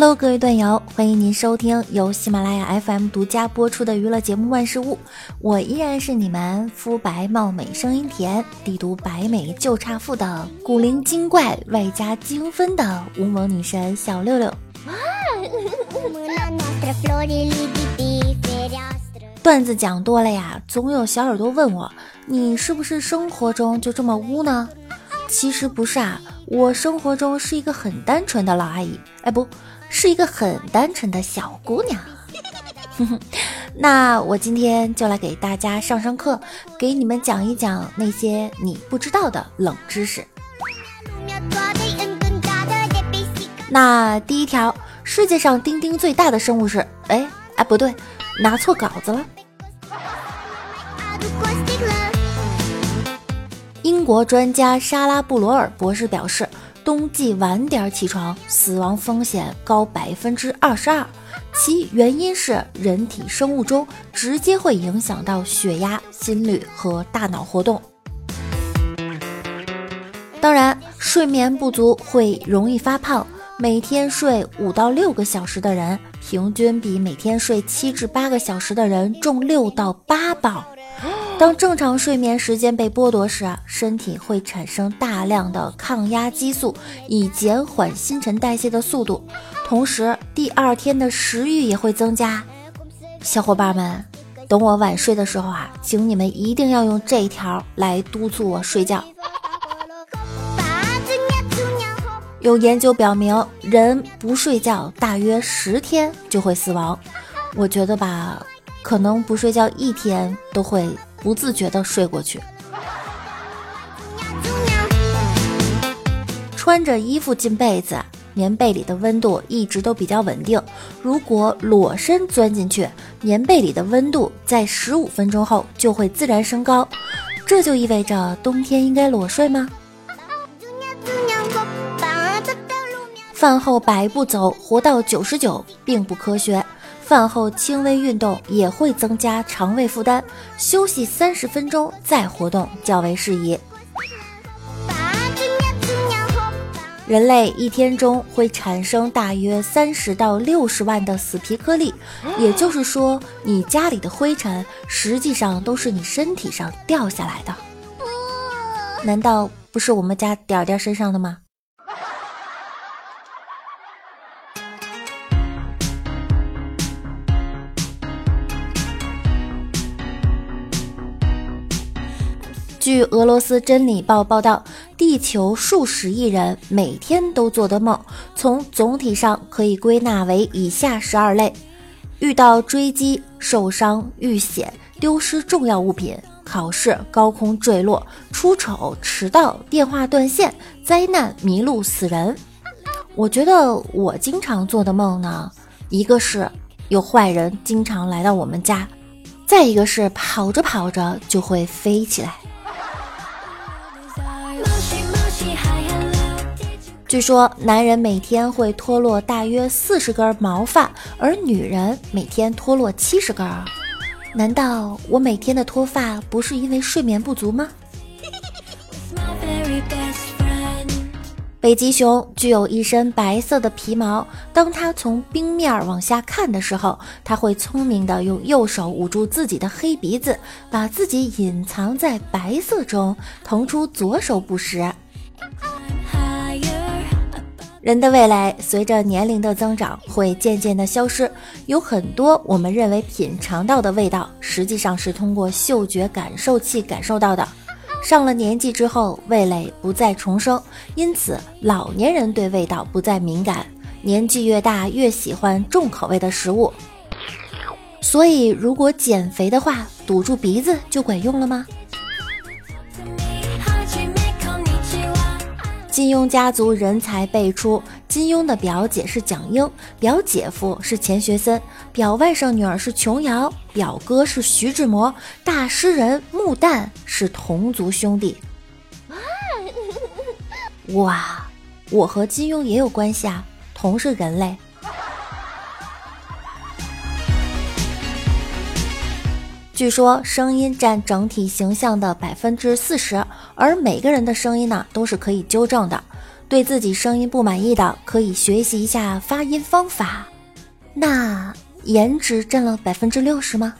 Hello，各位段友，欢迎您收听由喜马拉雅 FM 独家播出的娱乐节目《万事屋》，我依然是你们肤白貌美、声音甜、帝都白美就差富的古灵精怪外加精分的无萌女神小六六。段子讲多了呀，总有小耳朵问我，你是不是生活中就这么污呢？其实不是啊，我生活中是一个很单纯的老阿姨，哎不。是一个很单纯的小姑娘，那我今天就来给大家上上课，给你们讲一讲那些你不知道的冷知识。那第一条，世界上丁丁最大的生物是？哎哎，不对，拿错稿子了。英国专家莎拉布罗尔博士表示。冬季晚点起床，死亡风险高百分之二十二，其原因是人体生物钟直接会影响到血压、心率和大脑活动。当然，睡眠不足会容易发胖。每天睡五到六个小时的人，平均比每天睡七至八个小时的人重六到八磅。当正常睡眠时间被剥夺时，身体会产生大量的抗压激素，以减缓新陈代谢的速度。同时，第二天的食欲也会增加。小伙伴们，等我晚睡的时候啊，请你们一定要用这一条来督促我睡觉。有研究表明，人不睡觉大约十天就会死亡。我觉得吧，可能不睡觉一天都会。不自觉地睡过去，穿着衣服进被子，棉被里的温度一直都比较稳定。如果裸身钻进去，棉被里的温度在十五分钟后就会自然升高。这就意味着冬天应该裸睡吗？饭后百步走，活到九十九，并不科学。饭后轻微运动也会增加肠胃负担，休息三十分钟再活动较为适宜。人类一天中会产生大约三十到六十万的死皮颗粒，也就是说，你家里的灰尘实际上都是你身体上掉下来的。难道不是我们家点点身上的吗？据俄罗斯《真理报》报道，地球数十亿人每天都做的梦，从总体上可以归纳为以下十二类：遇到追击、受伤、遇险、丢失重要物品、考试高空坠落、出丑、迟到、电话断线、灾难、迷路、死人。我觉得我经常做的梦呢，一个是有坏人经常来到我们家，再一个是跑着跑着就会飞起来。据说男人每天会脱落大约四十根毛发，而女人每天脱落七十根。难道我每天的脱发不是因为睡眠不足吗？北极熊具有一身白色的皮毛，当它从冰面往下看的时候，它会聪明的用右手捂住自己的黑鼻子，把自己隐藏在白色中，腾出左手捕食。人的味蕾随着年龄的增长会渐渐的消失，有很多我们认为品尝到的味道，实际上是通过嗅觉感受器感受到的。上了年纪之后，味蕾不再重生，因此老年人对味道不再敏感，年纪越大越喜欢重口味的食物。所以，如果减肥的话，堵住鼻子就管用了吗？金庸家族人才辈出，金庸的表姐是蒋英，表姐夫是钱学森，表外甥女儿是琼瑶，表哥是徐志摩，大诗人穆旦是同族兄弟。哇，我和金庸也有关系啊，同是人类。据说声音占整体形象的百分之四十，而每个人的声音呢都是可以纠正的。对自己声音不满意的，可以学习一下发音方法。那颜值占了百分之六十吗？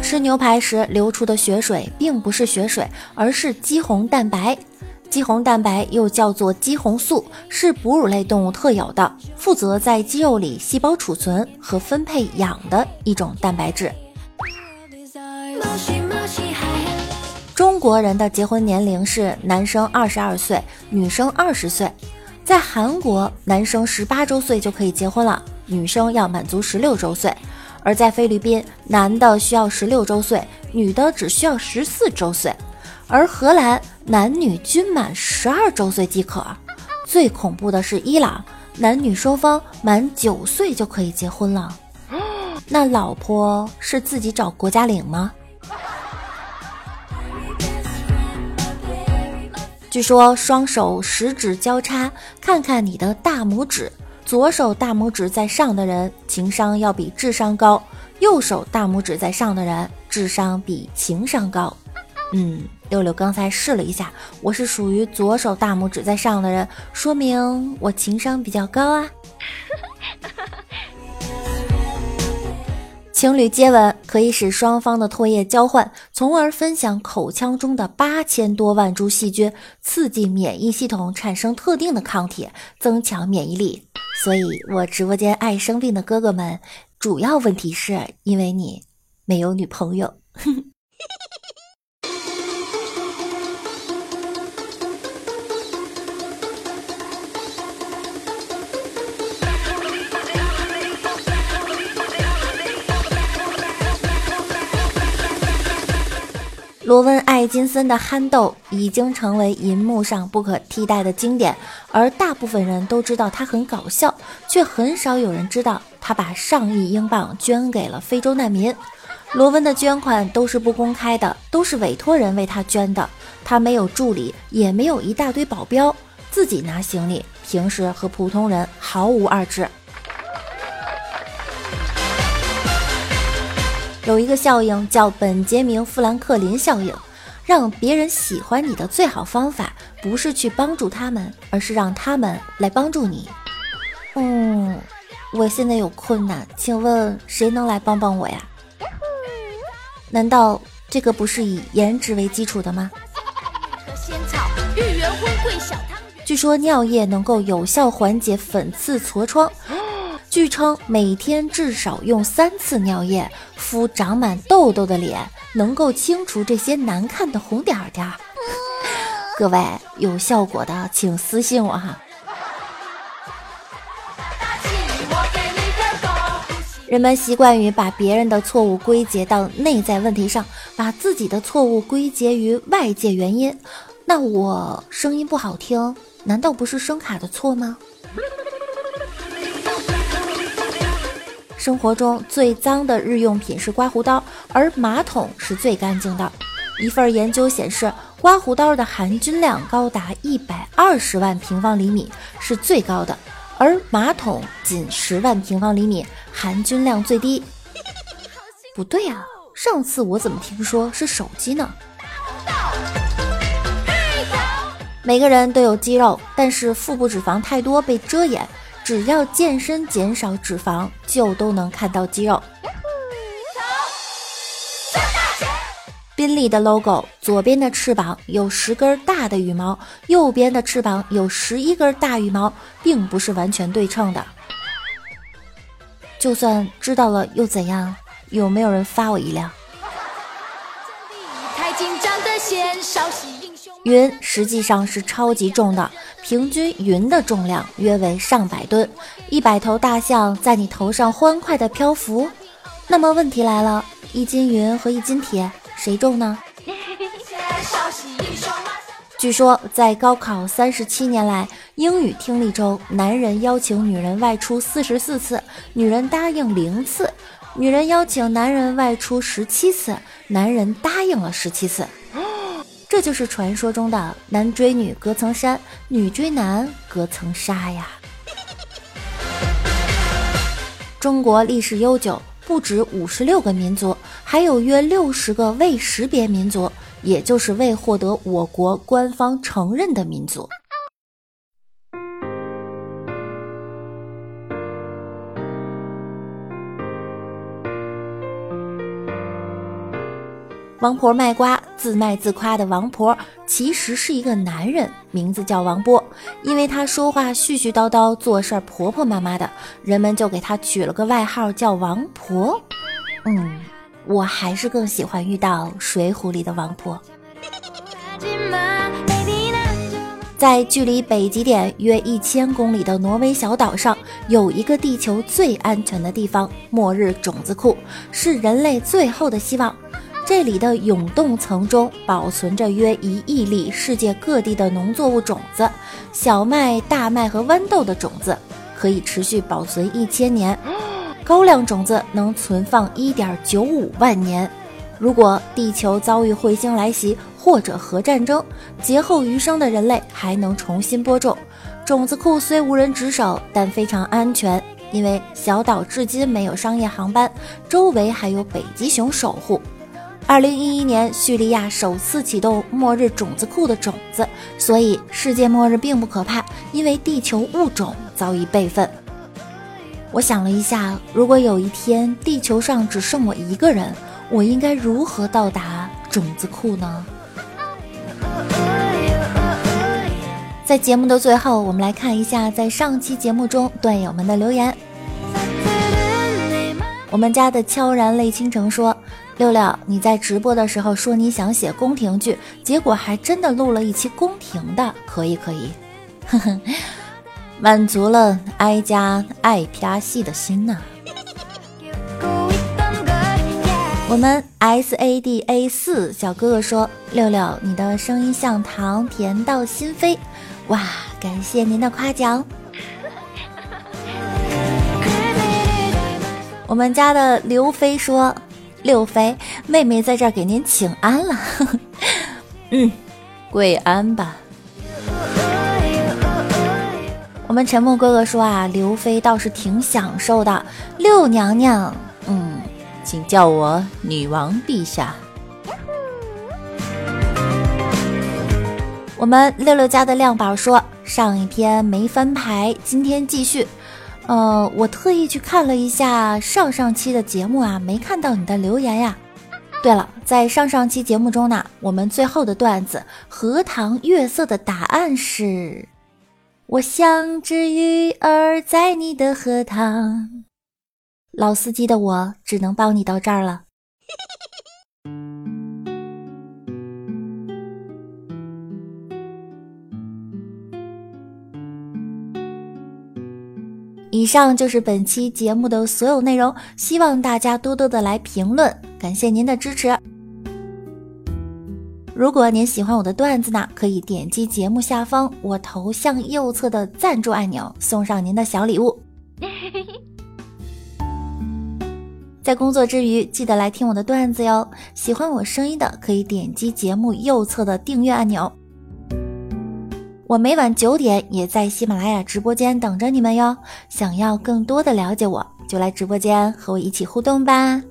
吃牛排时流出的血水并不是血水，而是肌红蛋白。肌红蛋白又叫做肌红素，是哺乳类动物特有的，负责在肌肉里细胞储存和分配氧的一种蛋白质。中国人的结婚年龄是男生二十二岁，女生二十岁。在韩国，男生十八周岁就可以结婚了，女生要满足十六周岁。而在菲律宾，男的需要十六周岁，女的只需要十四周岁；而荷兰，男女均满十二周岁即可。最恐怖的是伊朗，男女双方满九岁就可以结婚了。那老婆是自己找国家领吗？据说双手食指交叉，看看你的大拇指。左手大拇指在上的人情商要比智商高，右手大拇指在上的人智商比情商高。嗯，六六刚才试了一下，我是属于左手大拇指在上的人，说明我情商比较高啊。情侣接吻可以使双方的唾液交换，从而分享口腔中的八千多万株细菌，刺激免疫系统产生特定的抗体，增强免疫力。所以，我直播间爱生病的哥哥们，主要问题是因为你没有女朋友。罗温·艾金森的憨豆已经成为银幕上不可替代的经典，而大部分人都知道他很搞笑，却很少有人知道他把上亿英镑捐给了非洲难民。罗温的捐款都是不公开的，都是委托人为他捐的。他没有助理，也没有一大堆保镖，自己拿行李，平时和普通人毫无二致。有一个效应叫本杰明·富兰克林效应，让别人喜欢你的最好方法不是去帮助他们，而是让他们来帮助你。嗯，我现在有困难，请问谁能来帮帮我呀？难道这个不是以颜值为基础的吗？据说尿液能够有效缓解粉刺痤疮。据称，每天至少用三次尿液敷长满痘痘的脸，能够清除这些难看的红点点。各位有效果的，请私信我哈。人们习惯于把别人的错误归结到内在问题上，把自己的错误归结于外界原因。那我声音不好听，难道不是声卡的错吗？生活中最脏的日用品是刮胡刀，而马桶是最干净的。一份研究显示，刮胡刀的含菌量高达一百二十万平方厘米，是最高的，而马桶仅十万平方厘米，含菌量最低。不对呀，上次我怎么听说是手机呢？每个人都有肌肉，但是腹部脂肪太多被遮掩。只要健身减少脂肪，就都能看到肌肉。宾利的 logo，左边的翅膀有十根大的羽毛，右边的翅膀有十一根大羽毛，并不是完全对称的。就算知道了又怎样？有没有人发我一辆？太紧张的线，少洗云实际上是超级重的，平均云的重量约为上百吨。一百头大象在你头上欢快的漂浮，那么问题来了：一斤云和一斤铁谁重呢？据说在高考三十七年来，英语听力中，男人邀请女人外出四十四次，女人答应零次；女人邀请男人外出十七次，男人答应了十七次。这就是传说中的男追女隔层山，女追男隔层纱呀。中国历史悠久，不止五十六个民族，还有约六十个未识别民族。也就是未获得我国官方承认的民族。王婆卖瓜，自卖自夸的王婆其实是一个男人，名字叫王波。因为他说话絮絮叨叨，做事儿婆婆妈妈的，人们就给他取了个外号叫王婆。嗯，我还是更喜欢遇到《水浒》里的王婆。在距离北极点约一千公里的挪威小岛上，有一个地球最安全的地方——末日种子库，是人类最后的希望。这里的永冻层中保存着约一亿粒世界各地的农作物种子，小麦、大麦和豌豆的种子可以持续保存一千年，高粱种子能存放一点九五万年。如果地球遭遇彗星来袭或者核战争，劫后余生的人类还能重新播种。种子库虽无人值守，但非常安全，因为小岛至今没有商业航班，周围还有北极熊守护。二零一一年，叙利亚首次启动末日种子库的种子，所以世界末日并不可怕，因为地球物种早已备份。我想了一下，如果有一天地球上只剩我一个人，我应该如何到达种子库呢？在节目的最后，我们来看一下在上期节目中段友们的留言。我们家的悄然泪倾城说。六六，你在直播的时候说你想写宫廷剧，结果还真的录了一期宫廷的，可以可以，哼哼，满足了哀家爱啪戏的心呐。我们 S A D A 四小哥哥说，六六，你的声音像糖，甜到心扉，哇，感谢您的夸奖。我们家的刘飞说。六妃妹妹在这儿给您请安了，嗯，跪安吧。我们沉默哥哥说啊，刘妃倒是挺享受的。六娘娘，嗯，请叫我女王陛下。我们六六家的亮宝说，上一天没翻牌，今天继续。呃，我特意去看了一下上上期的节目啊，没看到你的留言呀。对了，在上上期节目中呢，我们最后的段子“荷塘月色”的答案是：我像只鱼儿在你的荷塘。老司机的我只能帮你到这儿了。以上就是本期节目的所有内容，希望大家多多的来评论，感谢您的支持。如果您喜欢我的段子呢，可以点击节目下方我头像右侧的赞助按钮，送上您的小礼物。在工作之余，记得来听我的段子哟。喜欢我声音的，可以点击节目右侧的订阅按钮。我每晚九点也在喜马拉雅直播间等着你们哟。想要更多的了解我，就来直播间和我一起互动吧。